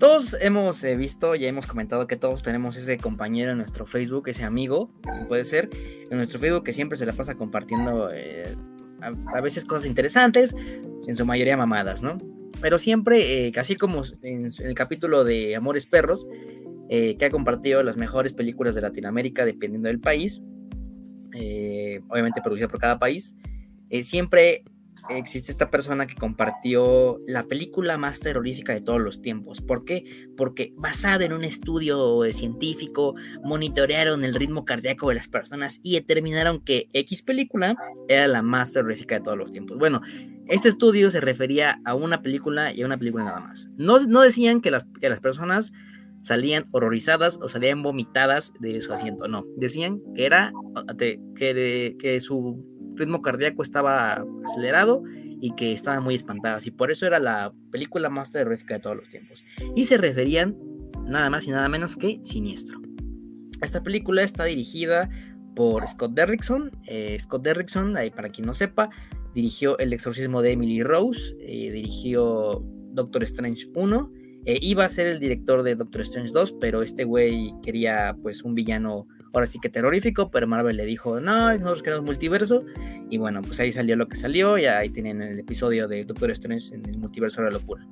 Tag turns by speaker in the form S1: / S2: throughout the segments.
S1: Todos hemos eh, visto, ya hemos comentado que todos tenemos ese compañero en nuestro Facebook, ese amigo, puede ser, en nuestro Facebook que siempre se la pasa compartiendo eh, a, veces cosas interesantes, en su mayoría mamadas, ¿no? Pero siempre, eh, como en, el capítulo de Amores Perros, que ha compartido las mejores películas de Latinoamérica dependiendo del país, obviamente producida por cada país, siempre existe esta persona que compartió la película más terrorífica de todos los tiempos. ¿Por qué? Porque basado en un estudio científico, monitorearon el ritmo cardíaco de las personas y determinaron que X película era la más terrorífica de todos los tiempos. Bueno, este estudio se refería a una película y a una película nada más. No, no decían que las, que las personas salían horrorizadas o salían vomitadas de su asiento, no. Decían que era que, que su ritmo cardíaco estaba acelerado y que estaban muy espantadas. Y por eso era la película más terrorífica de todos los tiempos. Y se referían nada más y nada menos que Siniestro. Esta película está dirigida por Scott Derrickson. Eh, Scott Derrickson, para quien no sepa, dirigió El exorcismo de Emily Rose, eh, dirigió Doctor Strange 1. Eh, iba a ser el director de Doctor Strange 2, pero este güey quería pues un villano ahora sí que terrorífico, pero Marvel le dijo, no, nosotros queremos multiverso, y bueno, pues ahí salió lo que salió, y ahí tienen el episodio de Doctor Strange en el multiverso de la locura.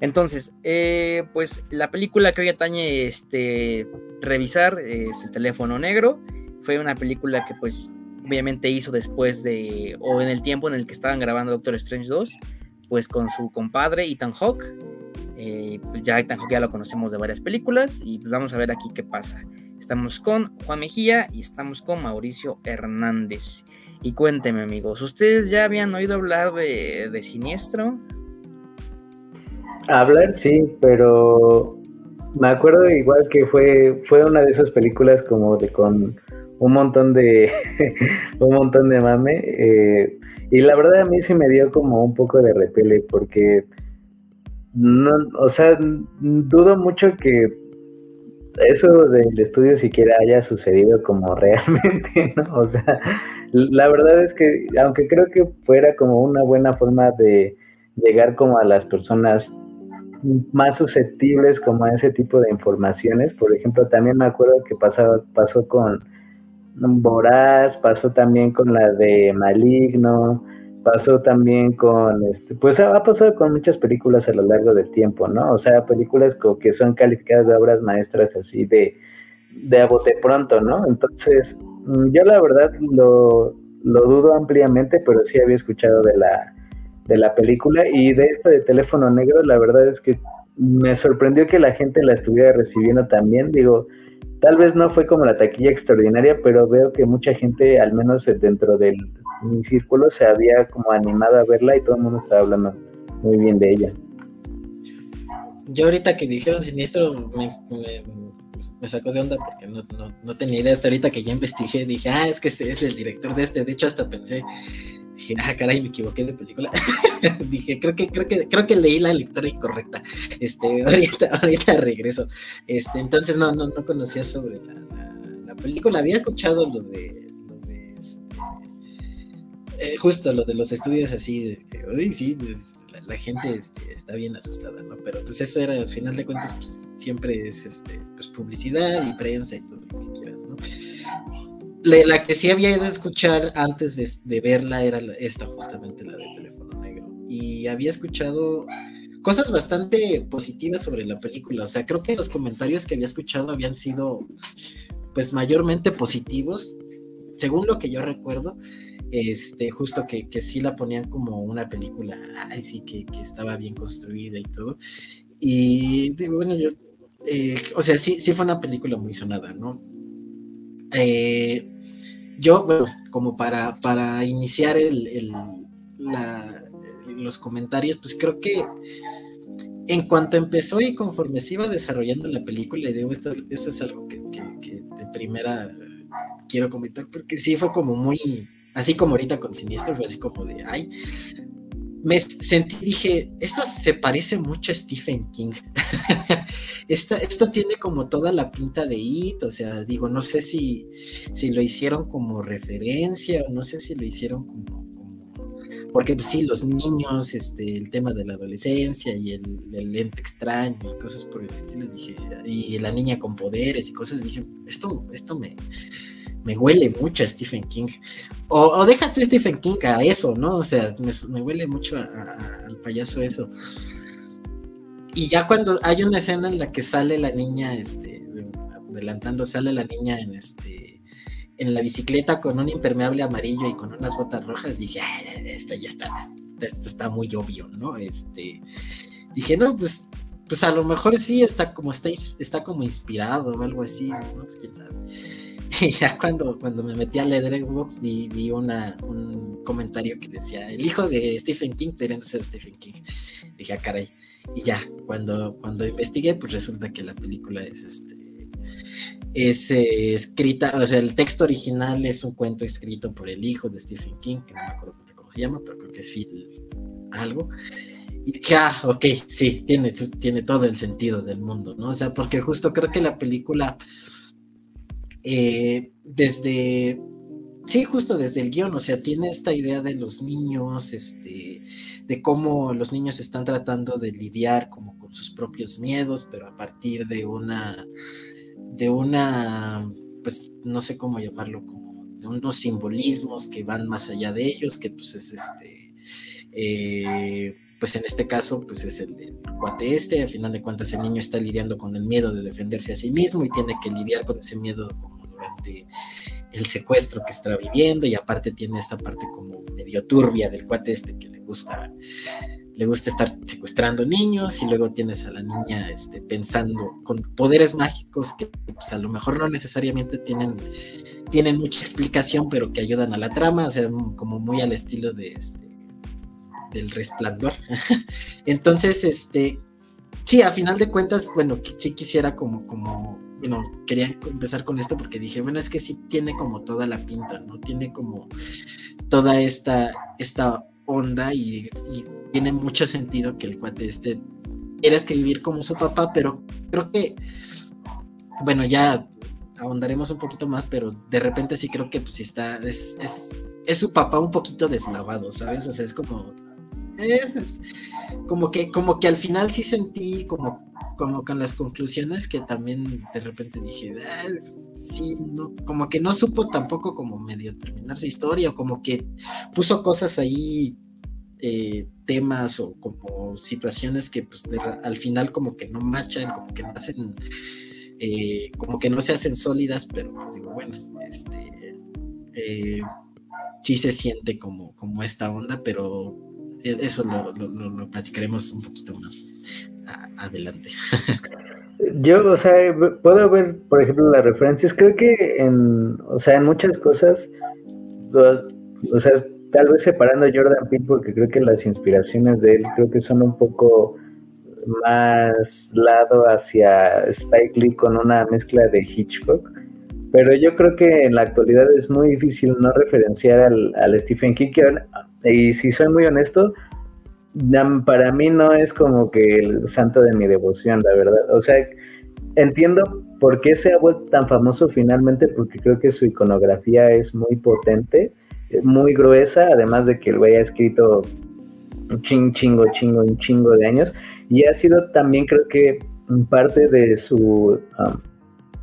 S1: Entonces, eh, pues la película que hoy atañe este, revisar es El teléfono negro, fue una película que pues obviamente hizo después de, o en el tiempo en el que estaban grabando Doctor Strange 2, pues con su compadre Ethan Hawke, eh, pues ya Ethan Hawke ya lo conocemos de varias películas, y pues vamos a ver aquí qué pasa. Estamos con Juan Mejía y estamos con Mauricio Hernández. Y cuénteme, amigos, ¿ustedes ya habían oído hablar de, Siniestro?
S2: Hablar sí, pero me acuerdo igual que fue, fue una de esas películas como de con un montón de un montón de mame. Eh, y la verdad a mí sí me dio como un poco de repele porque no, o sea, dudo mucho que eso del estudio siquiera haya sucedido como realmente, ¿no? O sea, la verdad es que, aunque creo que fuera como una buena forma de llegar como a las personas más susceptibles como a ese tipo de informaciones, por ejemplo, también me acuerdo que pasó, pasó con Boraz, pasó también con la de Maligno, pasó también con, este, pues ha pasado con muchas películas a lo largo del tiempo, ¿no? O sea, películas que son calificadas de obras maestras así de, de a bote pronto, ¿no? Entonces, mm, yo la verdad lo, lo dudo ampliamente, pero sí había escuchado de la, de la película y de esta de teléfono negro, la verdad es que me sorprendió que la gente la estuviera recibiendo también, digo, Tal vez no fue como la taquilla extraordinaria, pero veo que mucha gente, al menos dentro de mi círculo, se había como animado a verla y todo el mundo estaba hablando muy bien de ella.
S3: Yo ahorita que dijeron siniestro me, sacó de onda porque no, tenía idea. Hasta ahorita que ya investigué, dije, ah, es que es el director de este. De hecho, hasta pensé, dije, ah, caray, me equivoqué de película. dije, creo que, creo que, creo que leí la lectura incorrecta. Este, ahorita, ahorita regreso. Este, entonces no, no, no conocía sobre la, película. Había escuchado lo de, eh, justo lo de los estudios así, de sí, la, gente este, está bien asustada, ¿no? Pero pues eso era, al final de cuentas, pues siempre es este, pues publicidad y prensa y todo lo que quieras, ¿no? la que sí había ido a escuchar antes de, verla era esta, justamente la de Teléfono Negro. Y había escuchado cosas bastante positivas sobre la película. O sea, creo que los comentarios que había escuchado habían sido, pues, mayormente positivos, según lo que yo recuerdo. Este, justo que, que sí la ponían como una película, ay, sí, que, estaba bien construida y todo. Y bueno, yo, eh, o sea, sí, sí fue una película muy sonada, ¿no? Eh, yo, bueno, como para, para iniciar el, los comentarios, pues creo que en cuanto empezó y conforme se iba desarrollando la película, y digo, esto, eso es algo que, de primera quiero comentar, porque sí fue como muy, así como ahorita con Siniestro, fue así como de, ay, me sentí, dije, esto se parece mucho a Stephen King. esto tiene como toda la pinta de It, o sea, digo, no sé si, si lo hicieron como referencia, o no sé si lo hicieron como, porque pues, sí, los niños, este, el tema de la adolescencia y el, el lente extraño y cosas por el estilo, dije, y la niña con poderes y cosas, dije, esto, esto me, me huele mucho a Stephen King. O, deja tú Stephen King a eso, ¿no? O sea, me, huele mucho al payaso eso. Y ya cuando hay una escena en la que sale la niña, este, adelantando, sale la niña en este en la bicicleta con un impermeable amarillo y con unas botas rojas, dije, esto ya está, esto está muy obvio, ¿no? Este, dije, no, pues, pues a lo mejor sí está como, está, está como inspirado o algo así, ¿no? Pues quién sabe. Y ya cuando, cuando me metí a Letterboxd vi, vi una, un comentario que decía, el hijo de Stephen King queriendo ser Stephen King. Dije, ah, caray. Y ya, cuando, cuando investigué, pues resulta que la película es este es eh, escrita, o sea, el texto original es un cuento escrito por el hijo de Stephen King, que no me acuerdo cómo se llama, pero creo que es Phil algo. Y dije, ah, ok, sí, tiene, tiene todo el sentido del mundo, ¿no? O sea, porque justo creo que la película, eh, desde, sí, justo desde el guion, o sea, tiene esta idea de los niños, este, de cómo los niños están tratando de lidiar como con sus propios miedos, pero a partir de una de una, pues no sé cómo llamarlo, como de unos simbolismos que van más allá de ellos, que pues es este, eh, pues en este caso, pues es el, el, cuate este, al final de cuentas el niño está lidiando con el miedo de defenderse a sí mismo y tiene que lidiar con ese miedo el secuestro que está viviendo y aparte tiene esta parte como medio turbia del cuate este que le gusta le gusta estar secuestrando niños y luego tienes a la niña este, pensando con poderes mágicos que pues, a lo mejor no necesariamente tienen, tienen mucha explicación, pero que ayudan a la trama, o sea, como muy al estilo de este, del resplandor. Entonces, este, sí, a final de cuentas, bueno, sí quisiera como, como, bueno, quería empezar con esto porque dije, bueno, es que sí tiene como toda la pinta, ¿no? Tiene como toda esta, esta onda y, tiene mucho sentido que el cuate este quiera escribir como su papá, pero creo que, bueno, ya ahondaremos un poquito más, pero de repente sí creo que pues está, es, es, su papá un poquito deslavado, ¿sabes? O sea, es como, es, como que, como que al final sí sentí como, como con las conclusiones que también de repente dije, ah, sí, no, como que no supo tampoco como medio terminar su historia, o como que puso cosas ahí eh, temas o como situaciones que pues, al final como que no machan, como que no hacen, eh, como que no se hacen sólidas, pero pues, digo, bueno, este, eh, sí se siente como, como esta onda, pero eso lo, lo, platicaremos un poquito más adelante.
S2: Yo, o sea, puedo ver, por ejemplo, las referencias. Creo que en, o sea, en muchas cosas, o sea, tal vez separando a Jordan Peele porque creo que las inspiraciones de él creo que son un poco más lado hacia Spike Lee con una mezcla de Hitchcock. Pero yo creo que en la actualidad es muy difícil no referenciar al, Stephen King. Y si soy muy honesto, para mí no es como que el santo de mi devoción, la verdad. O sea, entiendo por qué se ha vuelto tan famoso finalmente, porque creo que su iconografía es muy potente muy gruesa, además de que el güey ha escrito ching, chingo, chingo, un chingo de años, y ha sido también creo que parte de su um,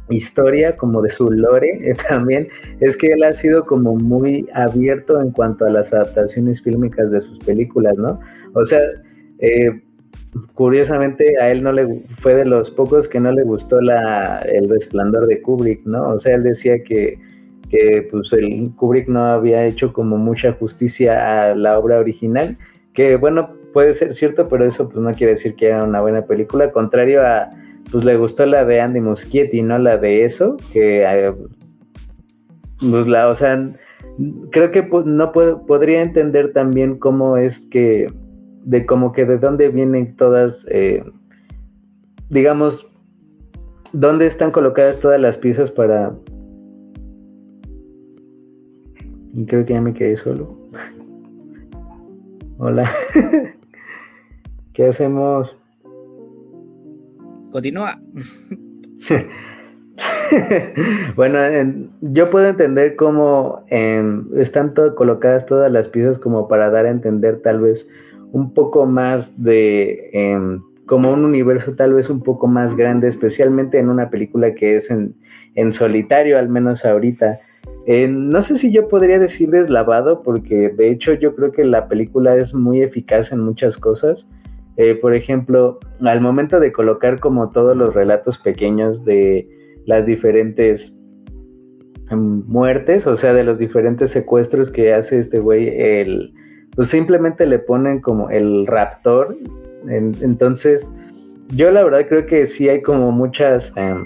S2: historia, como de su lore también, es que él ha sido como muy abierto en cuanto a las adaptaciones fílmicas de sus películas, ¿no? O sea, eh, curiosamente a él no le fue de los pocos que no le gustó la, el resplandor de Kubrick, ¿no? O sea, él decía que que pues el Kubrick no había hecho como mucha justicia a la obra original, que bueno, puede ser cierto, pero eso pues no quiere decir que era una buena película, contrario a, pues le gustó la de Andy Muschietti, no la de eso, que eh, pues la, o sea, creo que pues, no puedo, podría entender también cómo es que, de como que de dónde vienen todas, eh, digamos, dónde están colocadas todas las piezas para creo que ya me quedé solo. Hola. ¿Qué hacemos?
S1: Continúa.
S2: bueno, yo puedo entender cómo están colocadas todas las piezas como para dar a entender tal vez un poco más de em, como un universo tal vez un poco más grande, especialmente en una película que es en, en solitario, al menos ahorita. No sé si yo podría decir deslavado, porque de hecho yo creo que la película es muy eficaz en muchas cosas. Eh, por ejemplo, al momento de colocar como todos los relatos pequeños de las diferentes em, muertes, o sea, de los diferentes secuestros que hace este güey, el, pues simplemente le ponen como el raptor. entonces, yo la verdad creo que sí hay como muchas em,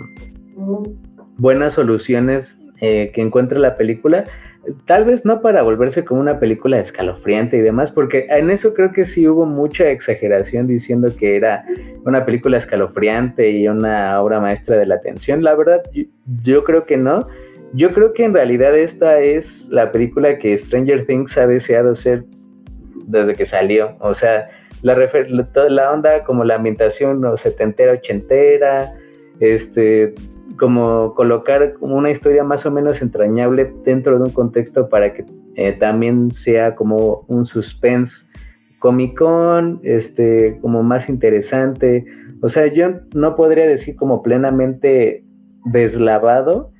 S2: buenas soluciones eh, que encuentra la película. Tal vez no para volverse como una película escalofriante y demás, porque en eso creo que sí hubo mucha exageración diciendo que era una película escalofriante y una obra maestra de la atención. La verdad, yo, creo que no. Yo creo que en realidad esta es la película que Stranger Things ha deseado ser desde que salió. O sea, la, la onda como la ambientación no, setentera, ochentera, este, como colocar una historia más o menos entrañable dentro de un contexto para que eh, también sea como un suspense comicón, este, como más interesante. O sea, yo no podría decir como plenamente deslavado,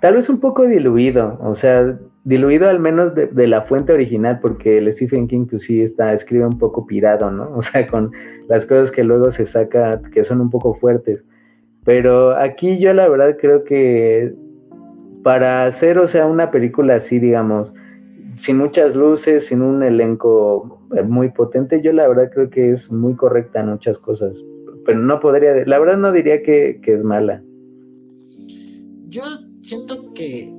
S2: tal vez un poco diluido, o sea, diluido al menos de, la fuente original, porque el Stephen King pues sí está, escribe un poco pirado, ¿no? O sea, con las cosas que luego se saca, que son un poco fuertes. Pero aquí yo la verdad creo que para hacer, o sea, una película así, digamos, sin muchas luces, sin un elenco muy potente, yo la verdad creo que es muy correcta en muchas cosas. Pero no podría, la verdad no diría que, es mala.
S3: Yo siento que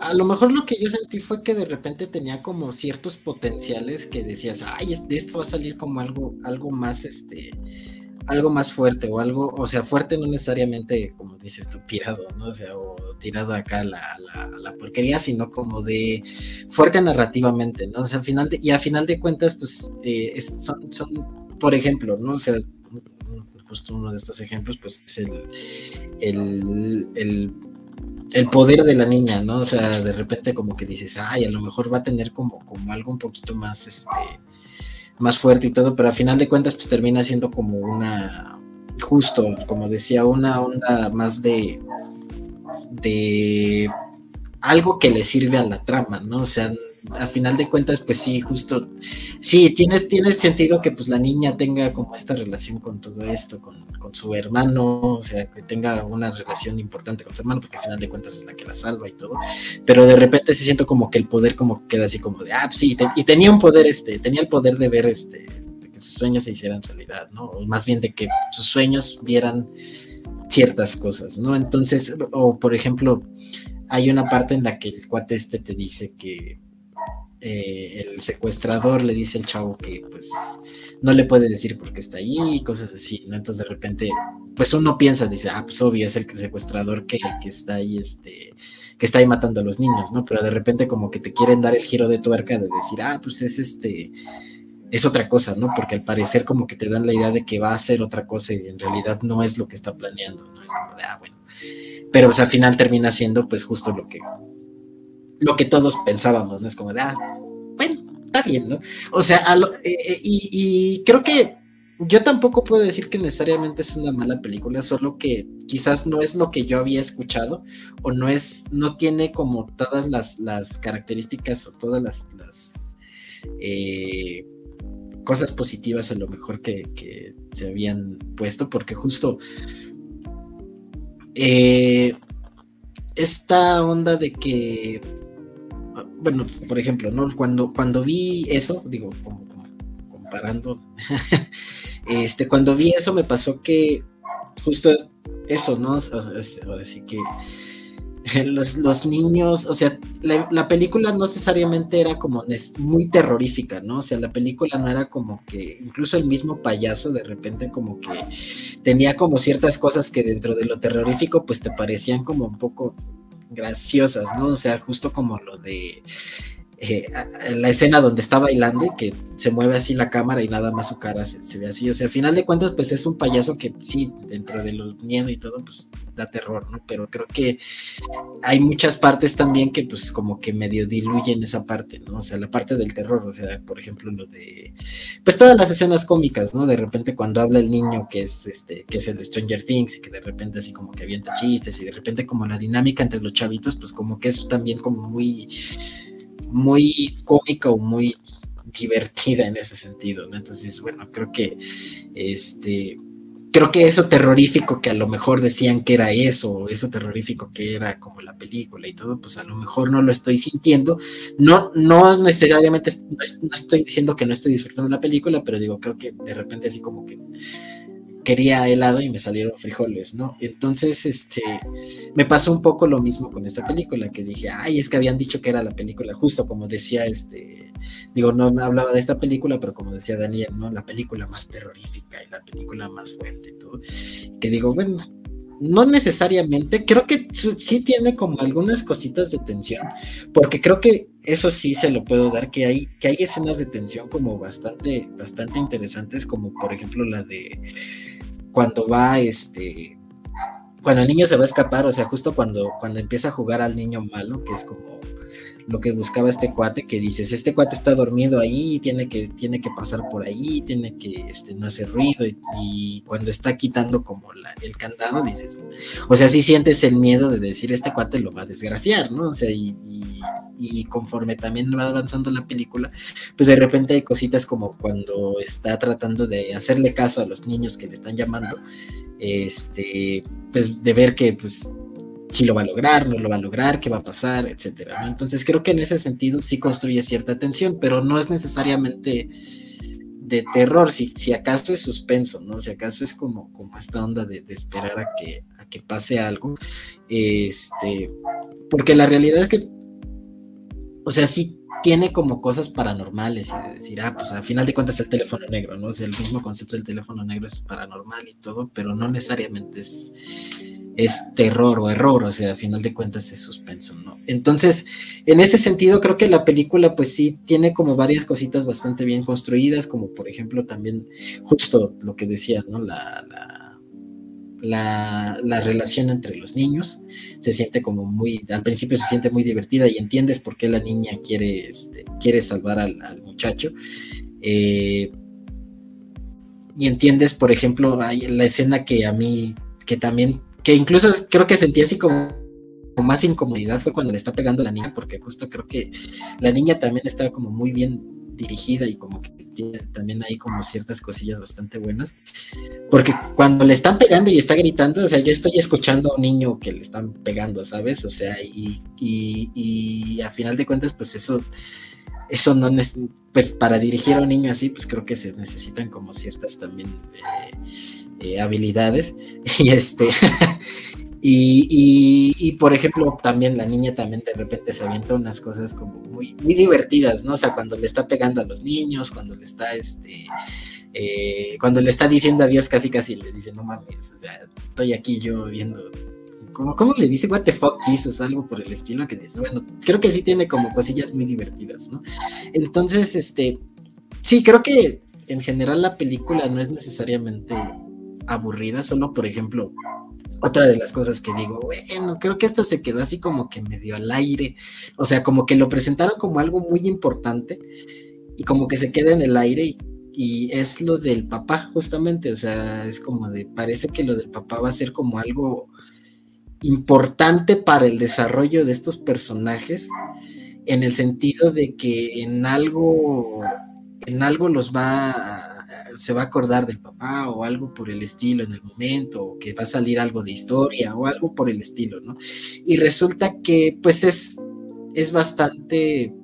S3: a, lo mejor lo que yo sentí fue que de repente tenía como ciertos potenciales que decías, ay, de esto va a salir como algo, algo más, este, algo más fuerte o algo, o sea, fuerte no necesariamente, como dices tú, tirado, ¿no? O sea, o tirado acá a la, la, porquería, sino como de fuerte narrativamente, ¿no? O sea, al final de, y a final de cuentas, pues, eh, son, son, por ejemplo, ¿no? O sea, justo uno de estos ejemplos, pues, es el, el, el el poder de la niña, ¿no? O sea, de repente como que dices, ay, a lo mejor va a tener como, como algo un poquito más, este, más fuerte y todo, pero a final de cuentas pues termina siendo como una, justo, como decía, una onda más de, de algo que le sirve a la trama, ¿no? O sea, a final de cuentas, pues sí, justo, sí, tienes, tienes sentido que pues la niña tenga como esta relación con todo esto, con, con, su hermano, o sea, que tenga una relación importante con su hermano, porque a final de cuentas es la que la salva y todo, pero de repente se siento como que el poder como queda así como de, ah, pues sí, y tenía un poder, este, tenía el poder de ver, este, de que sus sueños se hicieran realidad, ¿no? O más bien de que sus sueños vieran ciertas cosas, ¿no? Entonces, o por ejemplo, hay una parte en la que el cuate este te dice que eh, el secuestrador le dice al chavo que pues no le puede decir por qué está ahí y cosas así, ¿no? Entonces de repente, pues uno piensa, dice, ah, pues obvio, es el secuestrador que, que está ahí, este, que está ahí matando a los niños, ¿no? Pero de repente como que te quieren dar el giro de tuerca de decir, ah, pues es este, es otra cosa, ¿no? Porque al parecer como que te dan la idea de que va a hacer otra cosa y en realidad no es lo que está planeando, ¿no? Es como de, ah, bueno. Pero pues al final termina siendo pues justo lo que, lo que todos pensábamos, ¿no? Es como de, ah, bueno, está bien, ¿no? O sea, eh, eh, y, creo que yo tampoco puedo decir que necesariamente es una mala película, solo que quizás no es lo que yo había escuchado o no es, no tiene como todas las, características o todas las, eh, cosas positivas a lo mejor que, se habían puesto, porque justo esta onda de que bueno, por ejemplo, ¿no? Cuando, cuando vi eso, digo, como, comparando, este, cuando vi eso me pasó que justo eso, ¿no? ahora sí que los, niños, o sea, la, película no necesariamente era como muy terrorífica, ¿no? O sea, la película no era como que, incluso el mismo payaso de repente como que tenía como ciertas cosas que dentro de lo terrorífico pues te parecían como un poco graciosas, ¿no? O sea, justo como lo de eh, la escena donde está bailando y que se mueve así la cámara y nada más su cara se, ve así. O sea, al final de cuentas, pues es un payaso que sí, dentro de los miedo y todo, pues da terror, ¿no? Pero creo que hay muchas partes también que pues como que medio diluyen esa parte, ¿no? O sea, la parte del terror, o sea, por ejemplo, lo de, pues todas las escenas cómicas, ¿no? De repente cuando habla el niño que es este, que es el Stranger Things y que de repente así como que avienta chistes y de repente como la dinámica entre los chavitos, pues como que eso también como muy muy cómica o muy divertida en ese sentido. Entonces, bueno, creo que este creo que eso terrorífico que a lo mejor decían que era eso, eso terrorífico que era como la película y todo, pues a lo mejor no lo estoy sintiendo. No, no necesariamente no estoy diciendo que no estoy disfrutando la película, pero digo, creo que de repente así como que quería helado y me salieron frijoles, ¿no? Entonces, este, me pasó un poco lo mismo con esta película, que dije, ay, es que habían dicho que era la película, justo como decía, este, digo, no, hablaba de esta película, pero como decía Daniel, ¿no? La película más terrorífica y la película más fuerte, todo, que digo, bueno, no necesariamente, creo que sí tiene como algunas cositas de tensión, porque creo que eso sí se lo puedo dar, que hay, que hay escenas de tensión como bastante, bastante interesantes, como por ejemplo la de cuando va este cuando el niño se va a escapar, o sea, justo cuando, cuando empieza a jugar al niño malo, que es como lo que buscaba este cuate, que dices, este cuate está dormido ahí, tiene que, tiene que pasar por ahí, tiene que este, no hacer ruido, y, cuando está quitando como el candado, dices, o sea, sí sientes el miedo de decir, este cuate lo va a desgraciar, ¿no? O sea, y conforme también va avanzando la película, pues de repente hay cositas como cuando está tratando de hacerle caso a los niños que le están llamando, este, pues de ver que pues si lo va a lograr, no lo va a lograr, qué va a pasar, etcétera. Entonces creo que en ese sentido sí construye cierta tensión, pero no es necesariamente de terror, si, si acaso es suspenso, ¿no? Si acaso es como, como esta onda de, esperar a que, a que pase algo. Este, porque la realidad es que, o sea, sí tiene como cosas paranormales y de decir, ah, pues al final de cuentas el teléfono negro, ¿no? O sea, el mismo concepto del teléfono negro es paranormal y todo, pero no necesariamente es, es terror o error, o sea, al final de cuentas es suspenso, ¿no? Entonces, en ese sentido, creo que la película, pues sí, tiene como varias cositas bastante bien construidas, como por ejemplo también, justo lo que decía, ¿no? La, la la, relación entre los niños. Se siente como muy, al principio se siente muy divertida y entiendes por qué la niña quiere, este, quiere salvar al, muchacho. Eh, y entiendes, por ejemplo, hay la escena que a mí, que también, que incluso creo que sentí así como más incomodidad fue cuando le está pegando a la niña, porque justo creo que la niña también estaba como muy bien dirigida y como que tiene también hay como ciertas cosillas bastante buenas. Porque cuando le están pegando y está gritando, o sea, yo estoy escuchando a un niño que le están pegando, ¿sabes? O sea, y, y, a final de cuentas, pues eso, eso no es, pues para dirigir a un niño así, pues creo que se necesitan como ciertas también eh, eh, habilidades. Y este, Y, por ejemplo, también la niña también de repente se avienta unas cosas como muy, muy divertidas, ¿no? O sea, cuando le está pegando a los niños, cuando le está, este, eh, cuando le está diciendo adiós, casi casi le dice, no mames, o sea, estoy aquí yo viendo, como, ¿cómo le dice? What the fuck Jesus, o algo por el estilo que dice, bueno, creo que sí tiene como cosillas muy divertidas, ¿no? Entonces, este, sí, creo que en general la película no es necesariamente aburrida, solo por ejemplo, otra de las cosas que digo, bueno, creo que esto se quedó así como que medio al aire, o sea, como que lo presentaron como algo muy importante y como que se queda en el aire y, es lo del papá justamente, o sea, es como de, parece que lo del papá va a ser como algo importante para el desarrollo de estos personajes en el sentido de que en algo en algo los va a se va a acordar del papá o algo por el estilo en el momento, o que va a salir algo de historia o algo por el estilo, ¿no? Y resulta que pues es, es bastante,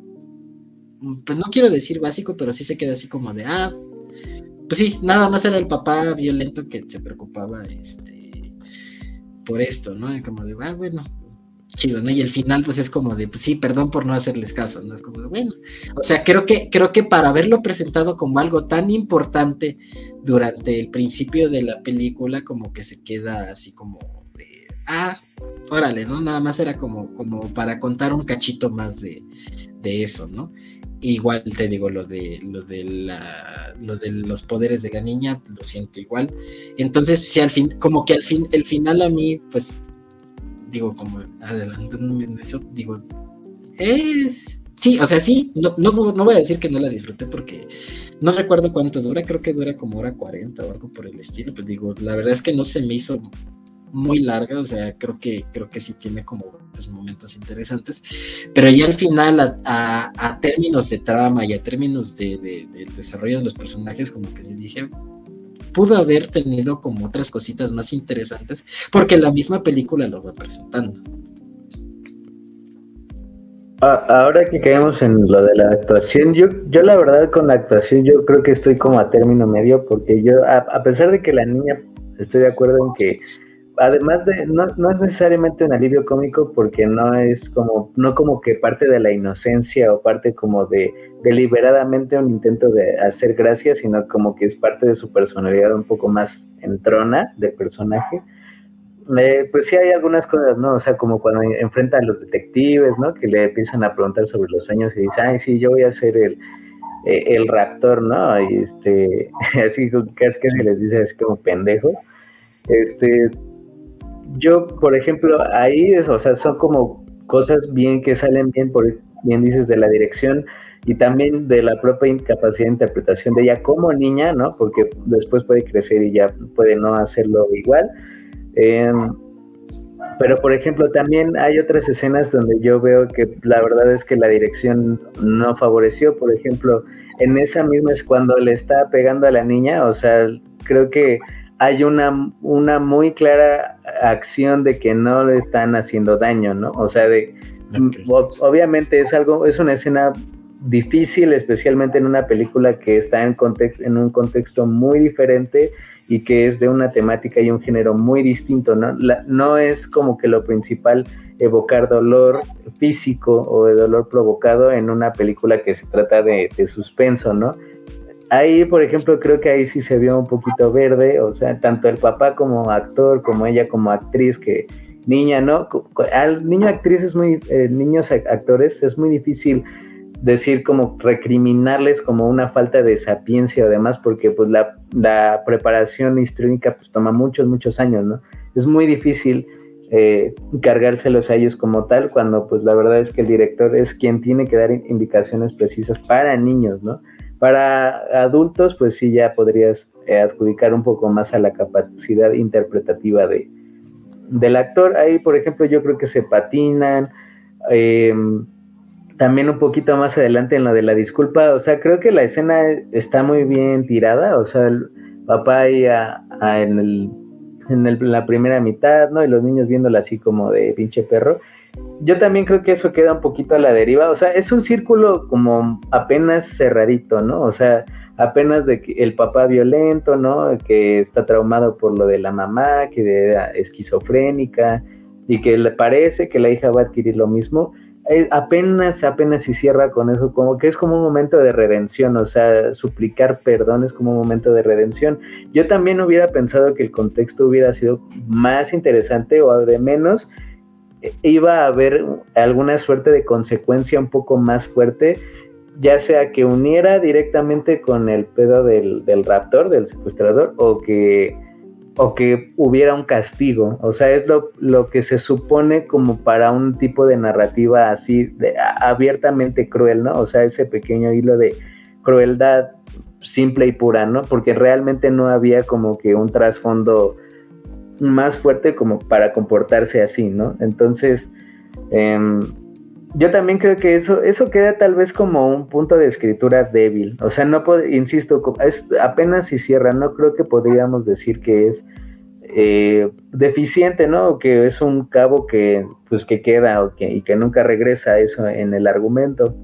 S3: pues no quiero decir básico, pero sí se queda así como de, ah, pues sí, nada más era el papá violento que se preocupaba este, por esto, ¿no? Como de, ah, bueno, chido, ¿no? Y el final, pues es como de, pues sí, perdón por no hacerles caso, ¿no? Es como de, bueno, o sea, creo que, creo que para haberlo presentado como algo tan importante durante el principio de la película, como que se queda así como de, ah, órale, ¿no? Nada más era como, como para contar un cachito más de, de eso, ¿no? Igual te digo lo de lo de la lo de los poderes de la niña, lo siento igual. Entonces, sí, al fin, como que al fin, el final a mí, pues, digo, como adelantándome en eso, digo, es sí, o sea, sí, no, no, no, voy a decir que no la disfruté porque no recuerdo cuánto dura, creo que dura como hora 40 o algo por el estilo, pues digo, la verdad es que no se me hizo muy larga, o sea, creo que, creo que sí tiene como momentos interesantes, pero ya al final, a, términos de trama y a términos de, del desarrollo de los personajes, como que sí dije, pudo haber tenido como otras cositas más interesantes, porque la misma película lo va presentando.
S2: Ahora que caemos en lo de la actuación, yo, yo la verdad con la actuación yo creo que estoy como a término medio, porque yo, a pesar de que la niña, estoy de acuerdo en que además de, no, no, es necesariamente un alivio cómico porque no es como, no como que parte de la inocencia o parte como de deliberadamente un intento de hacer gracia, sino como que es parte de su personalidad un poco más entrona de personaje. Eh, pues sí hay algunas cosas, ¿no? O sea, como cuando enfrenta a los detectives, ¿no? Que le empiezan a preguntar sobre los sueños y dice, ay, sí, yo voy a ser el, eh, el raptor, ¿no? Y este, así es que se les dice así como pendejo. Este, yo, por ejemplo, ahí, o sea, son como cosas bien que salen bien, por bien dices, de la dirección y también de la propia incapacidad de interpretación de ella como niña, ¿no? Porque después puede crecer y ya puede no hacerlo igual. Em, pero, por ejemplo, también hay otras escenas donde yo veo que la verdad es que la dirección no favoreció. Por ejemplo, en esa misma es cuando le está pegando a la niña, o sea, creo que hay una, una muy clara acción de que no le están haciendo daño, ¿no? O sea, de, obviamente es algo, es una escena difícil, especialmente en una película que está en, contexto, en un contexto muy diferente y que es de una temática y un género muy distinto, ¿no? no es como que lo principal evocar dolor físico o de dolor provocado en una película que se trata de, de suspenso, ¿no? ahí, por ejemplo, creo que ahí sí se vio un poquito verde, o sea, tanto el papá como actor, como ella como actriz, que niña, ¿no? Al niño actriz es muy, eh, niños actores es muy difícil decir como recriminarles como una falta de sapiencia o demás, porque pues la, la preparación histriónica pues toma muchos, muchos años, ¿no? Es muy difícil eh, cargárselos a ellos como tal, cuando pues la verdad es que el director es quien tiene que dar indicaciones precisas para niños, ¿no? Para adultos, pues sí, ya podrías eh, adjudicar un poco más a la capacidad interpretativa de, del actor. Ahí, por ejemplo, yo creo que se patinan. Em, también un poquito más adelante en lo de la disculpa, o sea, creo que la escena está muy bien tirada, o sea, el papá ahí en, el, en, la primera mitad, ¿no? Y los niños viéndola así como de pinche perro yo también creo que eso queda un poquito a la deriva, o sea, es un círculo como apenas cerradito, ¿no? O sea, apenas de que el papá violento, ¿no? Que está traumado por lo de la mamá, que esquizofrénica y que le parece que la hija va a adquirir lo mismo. Eh, apenas, apenas si cierra con eso, como que es como un momento de redención, o sea, suplicar perdón es como un momento de redención. Yo también hubiera pensado que el contexto hubiera sido más interesante o de menos iba a haber alguna suerte de consecuencia un poco más fuerte, ya sea que uniera directamente con el pedo del, raptor, del secuestrador, o que, o que hubiera un castigo. O sea, es lo, lo que se supone como para un tipo de narrativa así, de, abiertamente cruel, ¿no? O sea, ese pequeño hilo de crueldad simple y pura, ¿no? Porque realmente no había como que un trasfondo más fuerte como para comportarse así, ¿no? Entonces, em, yo también creo que eso, eso queda tal vez como un punto de escritura débil. O sea, no insisto, apenas si cierra, no creo que podríamos decir que es eh, deficiente, ¿no? O que es un cabo que, pues, que queda o que, y que nunca regresa eso en el argumento.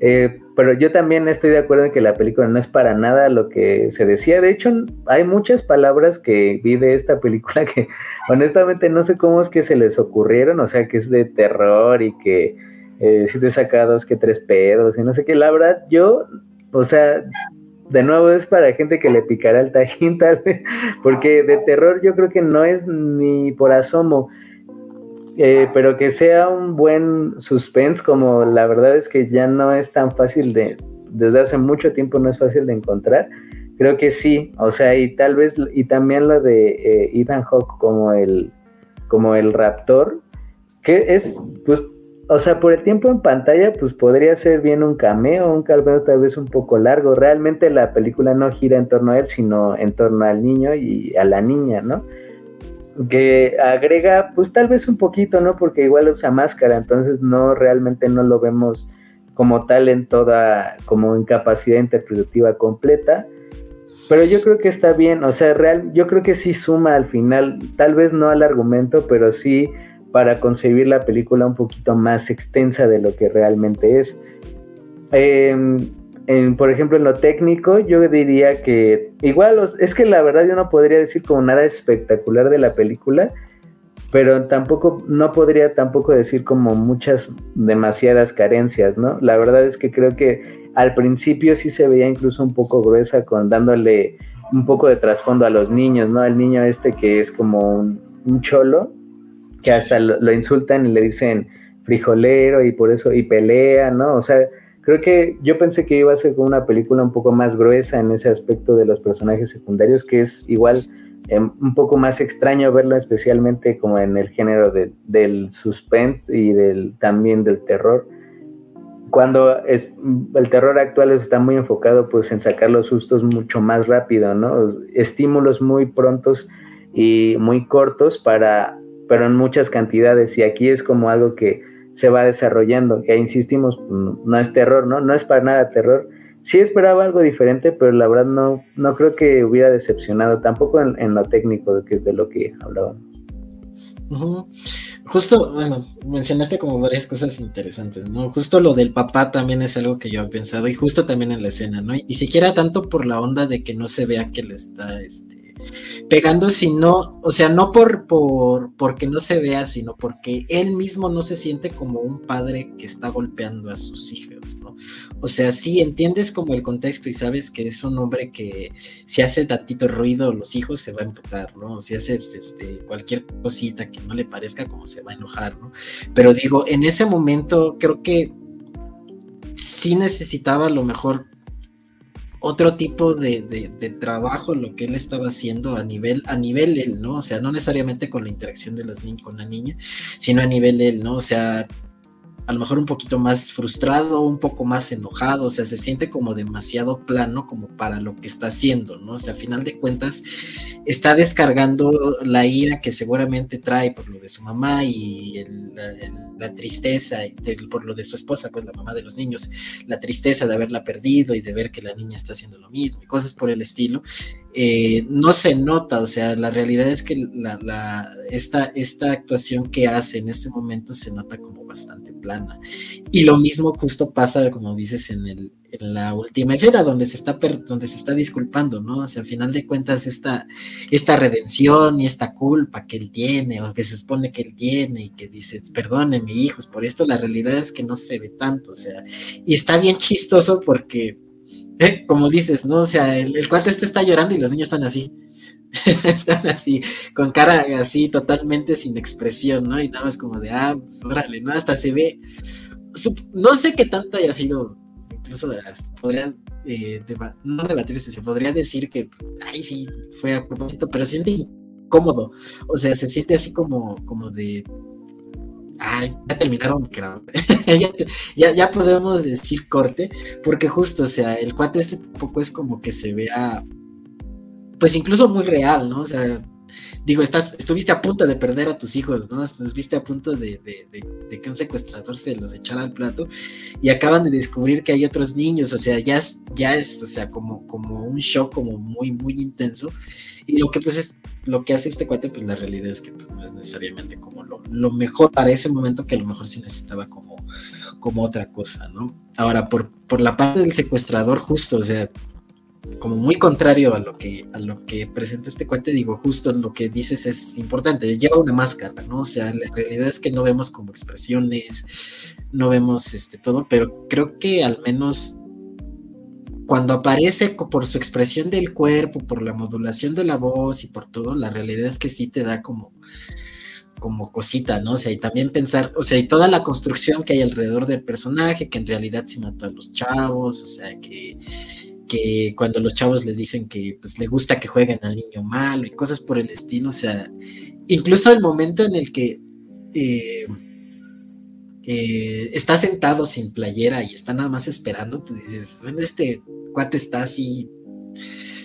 S2: Eh, pero yo también estoy de acuerdo en que la película no es para nada lo que se decía. De hecho, hay muchas palabras que vi de esta película que honestamente no sé cómo es que se les ocurrieron, o sea, que es de terror y que eh, si te saca dos que tres pedos y no sé qué. La verdad, yo, o sea, de nuevo es para gente que le picará el tajín tal vez, porque de terror yo creo que no es ni por asomo. Eh, pero que sea un buen suspense, como la verdad es que ya no es tan fácil de, desde hace mucho tiempo no es fácil de encontrar. Creo que sí, o sea, y tal vez, y también lo de eh, Ethan Hawke como el, como el raptor, que es, pues, o sea, por el tiempo en pantalla, pues podría ser bien un cameo, un cameo tal vez un poco largo. Realmente la película no gira en torno a él, sino en torno al niño y a la niña, ¿no? Que agrega, pues tal vez un poquito, ¿no? Porque igual usa máscara, entonces no, realmente no lo vemos como tal en toda, como en capacidad interpretativa completa. Pero yo creo que está bien, o sea, real, yo creo que sí suma al final, tal vez no al argumento, pero sí para concebir la película un poquito más extensa de lo que realmente es. Por ejemplo, en lo técnico, yo diría que igual, es que la verdad yo no podría decir como nada espectacular de la película, pero tampoco, no podría tampoco decir como muchas, demasiadas carencias, ¿no? La verdad es que creo que al principio sí se veía incluso un poco gruesa con dándole un poco de trasfondo a los niños, ¿no? El niño este que es como un cholo, que hasta lo, insultan y le dicen frijolero y por eso, y pelea, ¿no? O sea, creo que yo pensé que iba a ser como una película un poco más gruesa en ese aspecto de los personajes secundarios, que es igual em, un poco más extraño verlo especialmente como en el género del suspense y del, también del terror. Cuando es, el terror actual está muy enfocado pues en sacar los sustos mucho más rápido, ¿no? Estímulos muy prontos y muy cortos para pero en muchas cantidades y aquí es como algo que se va desarrollando, que insistimos, no es terror, ¿no? No es para nada terror. Sí esperaba algo diferente, pero la verdad no, no creo que hubiera decepcionado, tampoco en, lo técnico, que es de lo que hablábamos.
S3: Justo, bueno, mencionaste como varias cosas interesantes, ¿no? Justo lo del papá también es algo que yo he pensado y justo también en la escena, ¿no? Y siquiera tanto por la onda de que no se vea que le está, este, pegando, sino, o sea, no por, por porque no se vea, sino porque él mismo no se siente como un padre que está golpeando a sus hijos, ¿no? O sea, sí entiendes como el contexto y sabes que es un hombre que si hace tantito ruido los hijos se va a empujar, ¿no? Si hace este, cualquier cosita que no le parezca como se va a enojar, ¿no? Pero digo, en ese momento creo que sí necesitaba a lo mejor otro tipo de, de, trabajo lo que él estaba haciendo a nivel, a nivel él, ¿no? O sea, no necesariamente con la interacción de las con la niña, sino a nivel él, ¿no? O sea, a lo mejor un poquito más frustrado, un poco más enojado, o sea, se siente como demasiado plano como para lo que está haciendo, ¿no? O sea, a final de cuentas está descargando la ira que seguramente trae por lo de su mamá y la, tristeza por lo de su esposa, pues la mamá de los niños, la tristeza de haberla perdido y de ver que la niña está haciendo lo mismo y cosas por el estilo. Eh, no se nota, o sea, la realidad es que esta, esta actuación que hace en ese momento se nota como bastante plana. Y lo mismo justo pasa, como dices, en, el, en la última escena, donde se está, donde se está disculpando, ¿no? O sea, al final de cuentas, esta, esta redención y esta culpa que él tiene, o que se supone que él tiene, y que dice, perdóneme, hijos, por esto la realidad es que no se ve tanto, o sea, y está bien chistoso porque como dices, ¿no? O sea, el, el cuate este está llorando y los niños están así. están así, con cara así totalmente sin expresión, ¿no? Y nada más como de, ah, pues órale, ¿no? Hasta se ve. No sé qué tanto haya sido, incluso podría, eh, no debatirse, se podría decir que, ay, sí, fue a propósito, pero siente incómodo. O sea, se siente así como, como de, Ay, ya terminaron ya, ya, podemos decir corte, porque justo, o sea, el cuate este tampoco es como que se vea, pues incluso muy real, ¿no? O sea, digo, estás, estuviste a punto de perder a tus hijos, ¿no? Estuviste a punto de, que un secuestrador se los echara al plato y acaban de descubrir que hay otros niños, o sea, ya es, ya es, o sea, como, como un shock como muy, muy intenso. Y lo que pues es, lo que hace este cuate, pues la realidad es que pues, no es necesariamente como lo, lo, mejor para ese momento, que a lo mejor sí necesitaba como, como otra cosa, ¿no? Ahora, por, por la parte del secuestrador, justo, o sea, como muy contrario a lo que a lo que presenta este cuate, digo, justo lo que dices es importante, lleva una máscara, ¿no? O sea, la realidad es que no vemos como expresiones, no vemos este todo, pero creo que al menos cuando aparece por su expresión del cuerpo, por la modulación de la voz y por todo, la realidad es que sí te da como como cosita, ¿no? O sea, y también pensar, o sea, y toda la construcción que hay alrededor del personaje, que en realidad se mató a los chavos, o sea, que, que cuando los chavos les dicen que pues le gusta que jueguen al niño malo y cosas por el estilo, o sea, incluso el momento en el que eh, eh, está sentado sin playera y está nada más esperando, tú dices, bueno, este cuate está así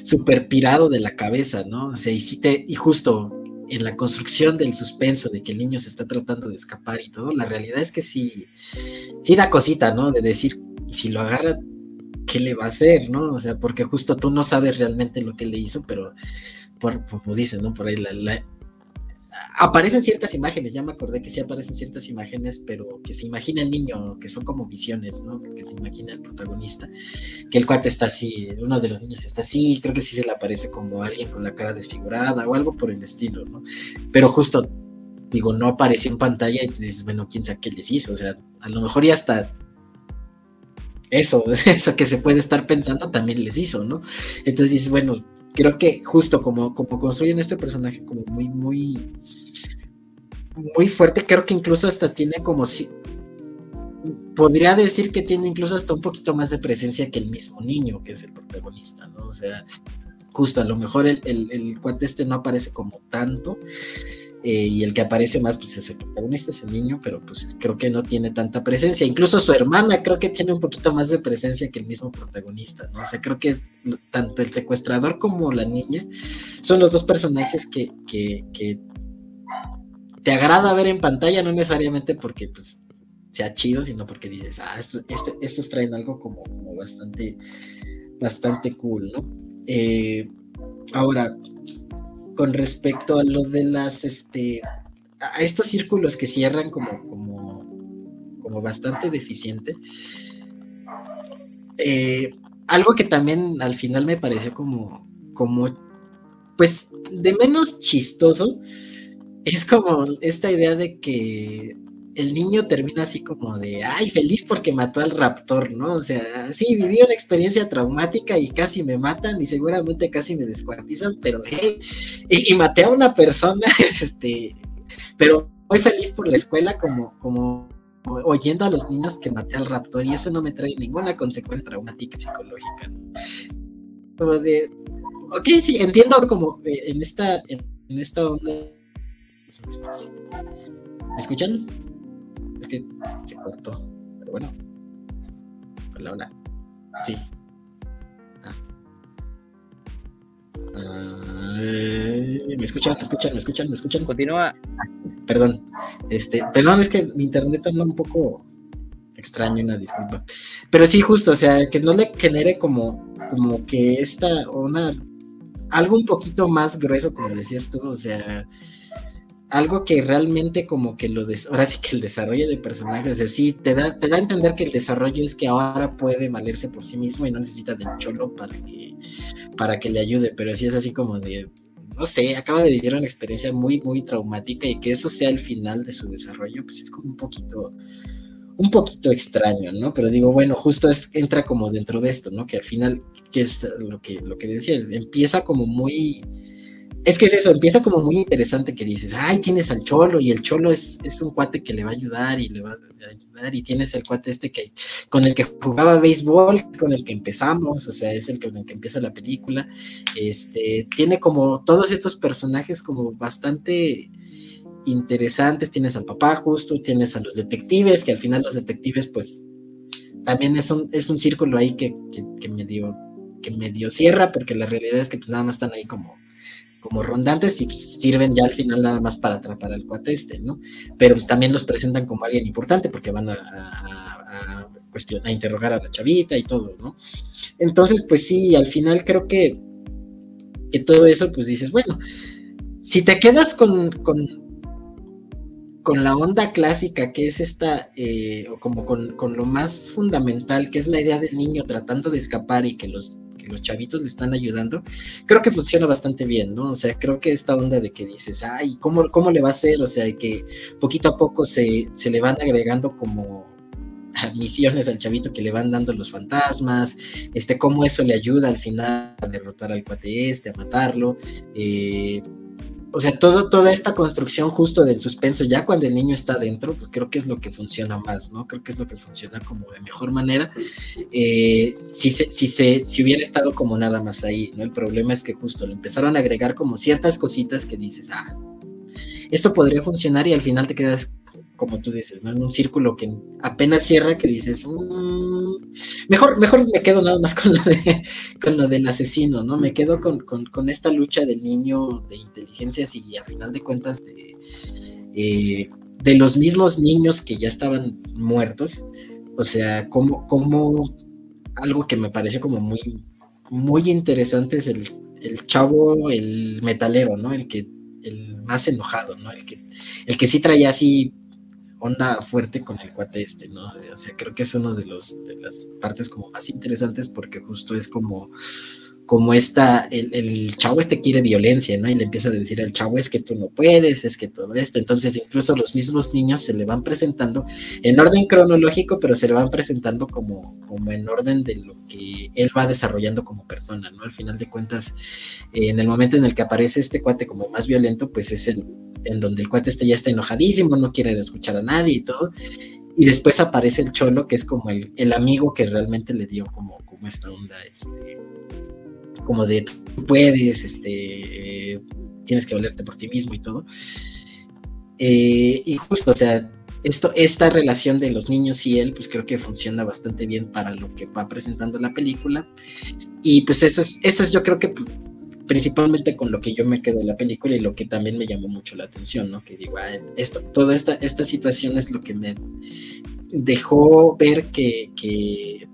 S3: súper pirado de la cabeza, ¿no? O sea, y, si te, y justo en la construcción del suspenso de que el niño se está tratando de escapar y todo, la realidad es que sí, sí da cosita, ¿no? De decir, si lo agarra, ¿qué le va a hacer, no? O sea, porque justo tú no sabes realmente lo que le hizo, pero por, como dicen, ¿no? Por ahí la, aparecen ciertas imágenes, ya me acordé que sí aparecen ciertas imágenes, pero que se imagina el niño, que son como visiones, ¿no? Que se imagina el protagonista, que el cuate está así, uno de los niños está así, creo que sí se le aparece como alguien con la cara desfigurada o algo por el estilo, ¿no? Pero justo, digo, no apareció en pantalla y tú dices, bueno, quién sabe qué les hizo, o sea, a lo mejor ya hasta eso, eso que se puede estar pensando también les hizo, ¿no? Entonces dices, bueno, creo que justo como, como construyen este personaje como muy, muy, muy fuerte, creo que incluso hasta tiene como si, podría decir que tiene incluso hasta un poquito más de presencia que el mismo niño, que es el protagonista, ¿no? O sea, justo a lo mejor el, el, el cuate este no aparece como tanto, eh, y el que aparece más pues es el protagonista, es el niño, pero pues creo que no tiene tanta presencia. Incluso su hermana creo que tiene un poquito más de presencia que el mismo protagonista, ¿no? O sea, creo que tanto el secuestrador como la niña son los dos personajes que, que, te agrada ver en pantalla, no necesariamente porque pues sea chido, sino porque dices, ah, este, estos traen algo como, como bastante, bastante cool, ¿no? Eh, ahora, con respecto a lo de las, este, a estos círculos que cierran como, como, como bastante deficiente. Eh, algo que también al final me pareció como, como, pues, de menos chistoso, es como esta idea de que el niño termina así como de, ay, feliz porque mató al raptor, ¿no? O sea, sí, viví una experiencia traumática y casi me matan y seguramente casi me descuartizan, pero, hey, y, maté a una persona, este, pero muy feliz por la escuela como, como oyendo a los niños que maté al raptor y eso no me trae ninguna consecuencia traumática psicológica. Como de, ok, sí, entiendo como en esta, en, esta onda. ¿Me escuchan? Que se cortó. Pero bueno. Hola, hola. Sí. Ah. me escuchan, me escuchan, me escuchan, me escuchan.
S1: Continúa.
S3: Perdón. Este, perdón, es que mi internet anda un poco extraño, una disculpa. Pero sí, justo, o sea, que no le genere como, como que esta, una, algo un poquito más grueso, como decías tú, o sea, algo que realmente como que lo des ahora sí que el desarrollo de personajes, es sí, te da, te da a entender que el desarrollo es que ahora puede valerse por sí mismo y no necesita del cholo para que, para que le ayude, pero sí es así como de, no sé, acaba de vivir una experiencia muy, muy traumática y que eso sea el final de su desarrollo, pues es como un poquito, un poquito extraño, ¿no? Pero digo, bueno, justo es, entra como dentro de esto, ¿no? Que al final, que es lo que, lo que decía, empieza como muy es que es eso, empieza como muy interesante que dices, ay, tienes al cholo y el cholo es, es, un cuate que le va a ayudar y le va a ayudar y tienes el cuate este que con el que jugaba béisbol, con el que empezamos, o sea, es el con el que empieza la película, este, tiene como todos estos personajes como bastante interesantes, tienes al papá justo, tienes a los detectives, que al final los detectives pues también es un, es un círculo ahí que, que, que medio que medio cierra, porque la realidad es que pues nada más están ahí como como rondantes y sirven ya al final nada más para atrapar al cuate este, ¿no? Pero pues también los presentan como alguien importante porque van a, a, a interrogar a la chavita y todo, ¿no? Entonces, pues sí, al final creo que, que todo eso, pues dices, bueno, si te quedas con, con, con la onda clásica que es esta, eh, o como con, con, lo más fundamental, que es la idea del niño tratando de escapar y que los los chavitos le están ayudando, creo que funciona bastante bien, ¿no? O sea, creo que esta onda de que dices, ay, ¿cómo, cómo le va a hacer? O sea, que poquito a poco se, se le van agregando como misiones al chavito que le van dando los fantasmas, este, cómo eso le ayuda al final a derrotar al cuate este, a matarlo. Eh, o sea, todo, toda esta construcción justo del suspenso, ya cuando el niño está dentro, pues creo que es lo que funciona más, ¿no? Creo que es lo que funciona como de mejor manera. Eh, si, se, si, se, si hubiera estado como nada más ahí, ¿no? El problema es que justo le empezaron a agregar como ciertas cositas que dices, ah, esto podría funcionar y al final te quedas como tú dices, ¿no? En un círculo que apenas cierra, que dices, mm, mejor, mejor me quedo nada más con lo, de, con lo del asesino, ¿no? Me quedo con, esta lucha del niño de inteligencias y a final de cuentas de, eh, de los mismos niños que ya estaban muertos, o sea, como, como algo que me pareció como muy, muy interesante es el, el chavo, el metalero, ¿no? El que el más enojado, ¿no? El que, el que sí traía así onda fuerte con el cuate este, ¿no? O sea, creo que es uno de los de las partes como más interesantes porque justo es como como esta, el, chavo este quiere violencia, ¿no? Y le empieza a decir al chavo es que tú no puedes, es que todo esto. Entonces incluso los mismos niños se le van presentando en orden cronológico, pero se le van presentando como, como en orden de lo que él va desarrollando como persona, ¿no? Al final de cuentas, en el momento en el que aparece este cuate como más violento, pues es el en donde el cuate este ya está enojadísimo, no quiere escuchar a nadie y todo. Y después aparece el cholo, que es como el, amigo que realmente le dio como, como esta onda, este, como de tú puedes, este, tienes que valerte por ti mismo y todo. Eh, y justo, o sea, esto, esta relación de los niños y él, pues creo que funciona bastante bien para lo que va presentando la película. Y pues eso es, eso es yo creo que pues, principalmente con lo que yo me quedo de la película y lo que también me llamó mucho la atención, ¿no? Que digo, ah, esto, toda esta, esta situación es lo que me dejó ver que, que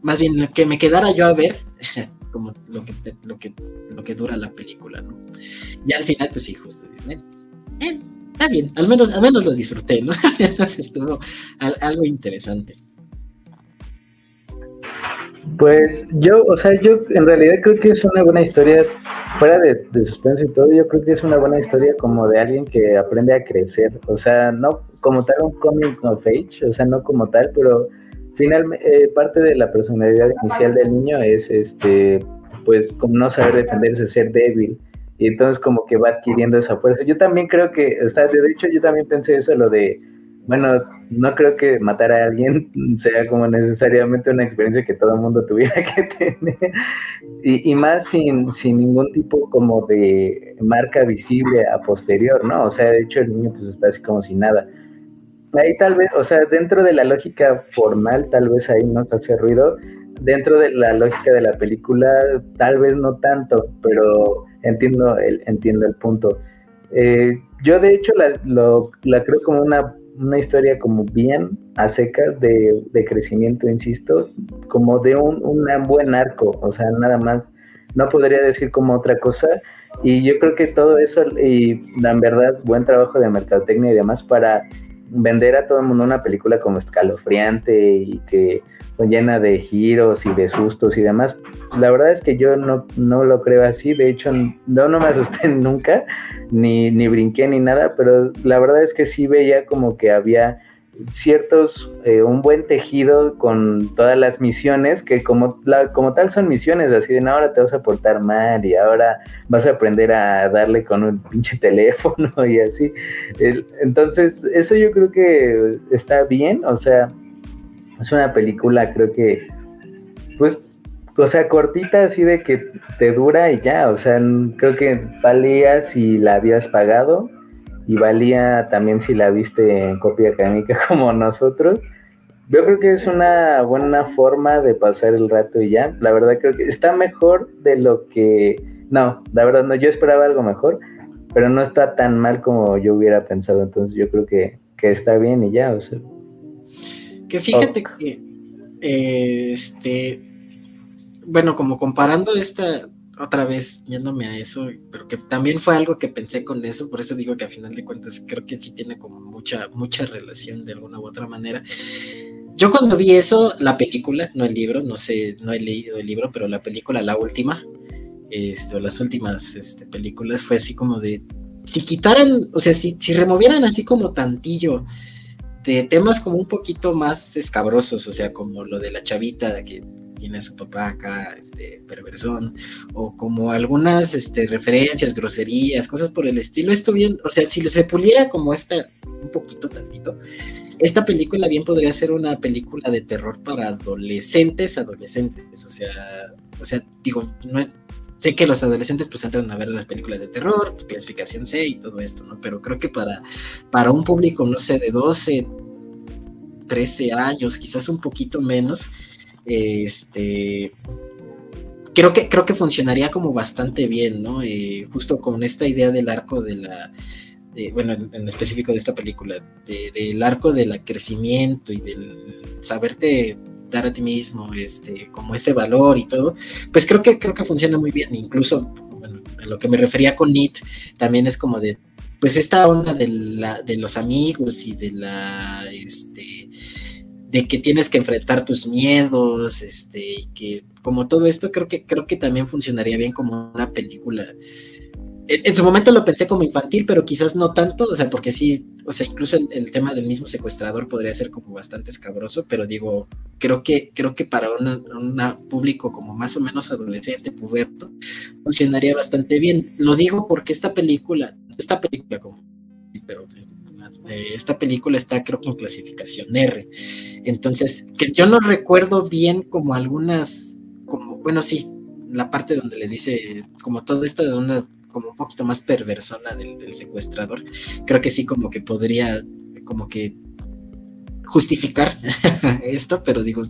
S3: más bien que me quedara yo a ver como lo que, lo que, lo que dura la película, ¿no? Y al final, pues sí, justo, eh, eh, está bien, al menos, al menos lo disfruté, ¿no? Estuvo algo interesante.
S2: Pues yo, o sea, yo en realidad creo que es una buena historia, fuera de, suspenso y todo, yo creo que es una buena historia como de alguien que aprende a crecer, o sea, no como tal un comic of age, o sea, no como tal, pero finalmente eh, parte de la personalidad inicial del niño es, este, pues, como no saber defenderse, ser débil, y entonces como que va adquiriendo esa fuerza. Yo también creo que, o sea, de hecho yo también pensé eso, lo de bueno, no creo que matar a alguien sea como necesariamente una experiencia que todo el mundo tuviera que tener. Y, más sin, sin ningún tipo como de marca visible a posterior, ¿no? O sea, de hecho el niño pues está así como sin nada. Ahí tal vez, o sea, dentro de la lógica formal, tal vez ahí no se hace ruido. Dentro de la lógica de la película, tal vez no tanto, pero entiendo el, entiendo el punto. Eh, yo de hecho la, lo, la creo como una una historia como bien a secas de, crecimiento, insisto, como de un, un, buen arco, o sea, nada más, no podría decir como otra cosa, y yo creo que todo eso, y en verdad, buen trabajo de mercadotecnia y demás para vender a todo el mundo una película como escalofriante y que llena de giros y de sustos y demás. La verdad es que yo no, no lo creo así, de hecho no, no me asusté nunca, ni, ni brinqué ni nada, pero la verdad es que sí veía como que había ciertos, eh, un buen tejido con todas las misiones, que como, la, como tal son misiones, así de ahora te vas a portar mal y ahora vas a aprender a darle con un pinche teléfono y así. entonces, eso yo creo que está bien, o sea, es una película, creo que, pues, o sea, cortita así de que te dura y ya, o sea, creo que valía si la habías pagado y valía también si la viste en copia académica como nosotros. Yo creo que es una buena forma de pasar el rato y ya. La verdad creo que está mejor de lo que... No, la verdad no, yo esperaba algo mejor, pero no está tan mal como yo hubiera pensado. Entonces yo creo que, que está bien y ya, o sea.
S3: Que fíjate que, este, bueno, como comparando esta, otra vez yéndome a eso, pero que también fue algo que pensé con eso, por eso digo que a final de cuentas creo que sí tiene como mucha, mucha relación de alguna u otra manera. Yo cuando vi eso, la película, no el libro, no sé, no he leído el libro, pero la película, la última, este, las últimas este, películas, fue así como de, si quitaran, o sea, si, si removieran así como tantillo de temas como un poquito más escabrosos, o sea, como lo de la chavita que tiene a su papá acá, este, perversón, o como algunas este, referencias, groserías, cosas por el estilo, esto bien, o sea, si se puliera como esta, un poquito tantito, esta película bien podría ser una película de terror para adolescentes, adolescentes, o sea, o sea, digo, no es, sé que los adolescentes pues entran a ver las películas de terror, clasificación C y todo esto, ¿no? Pero creo que para, para un público, no sé, de 12, 13 años, quizás un poquito menos, este, creo que, creo que funcionaría como bastante bien, ¿no? Eh, justo con esta idea del arco de la, bueno, en, específico de esta película, del arco del crecimiento y del saberte dar a ti mismo, este, como este valor y todo, pues creo que, creo que funciona muy bien. Incluso, bueno, a lo que me refería con Nit, también es como de, pues esta onda de, la, de los amigos y de la, este, de que tienes que enfrentar tus miedos, este, que como todo esto creo que creo que también funcionaría bien como una película. En, su momento lo pensé como infantil, pero quizás no tanto, o sea, porque sí, o sea, incluso el, tema del mismo secuestrador podría ser como bastante escabroso, pero digo, creo que creo que para un público como más o menos adolescente, puberto, funcionaría bastante bien. Lo digo porque esta película, esta película como, esta película está creo en clasificación R. Entonces, que yo no recuerdo bien como algunas, como, bueno, sí, la parte donde le dice, como todo esto de una, como un poquito más perversona del secuestrador, creo que sí como que podría, como que justificar esto, pero digo,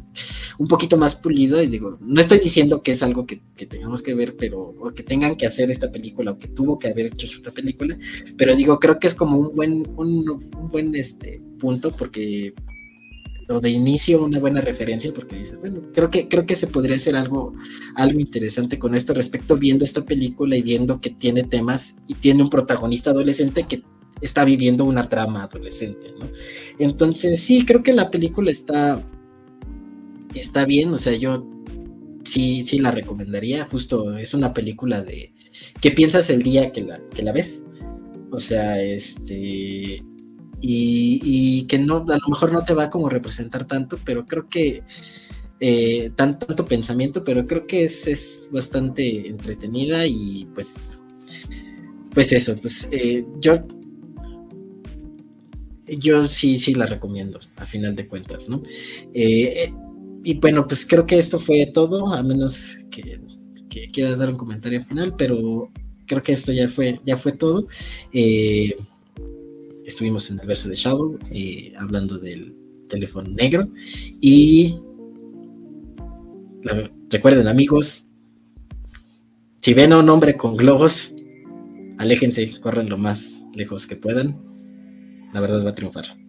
S3: un poquito más pulido y digo, no estoy diciendo que es algo que, tengamos que ver, pero, o que tengan que hacer esta película, o que tuvo que haber hecho esta película, pero digo, creo que es como un buen, un, buen este punto, porque o de inicio una buena referencia porque dices, bueno, creo que creo que se podría hacer algo algo interesante con esto respecto viendo esta película y viendo que tiene temas y tiene un protagonista adolescente que está viviendo una trama adolescente, ¿no? Entonces, sí, creo que la película está, está bien, o sea, yo sí, sí la recomendaría, justo es una película de ¿qué piensas el día que la, que la ves? O sea, este, y, que no, a lo mejor no te va como representar tanto, pero creo que eh, tanto pensamiento, pero creo que es, es bastante entretenida y pues pues eso, pues eh, yo yo sí, sí la recomiendo, a final de cuentas, ¿no? Eh, y bueno, pues creo que esto fue todo, a menos que, quieras dar un comentario final, pero creo que esto ya fue, ya fue todo. Eh, estuvimos en el verso de Shadow, eh, hablando del teléfono negro, y recuerden amigos, si ven a un hombre con globos, aléjense, corren lo más lejos que puedan la verdad va a triunfar.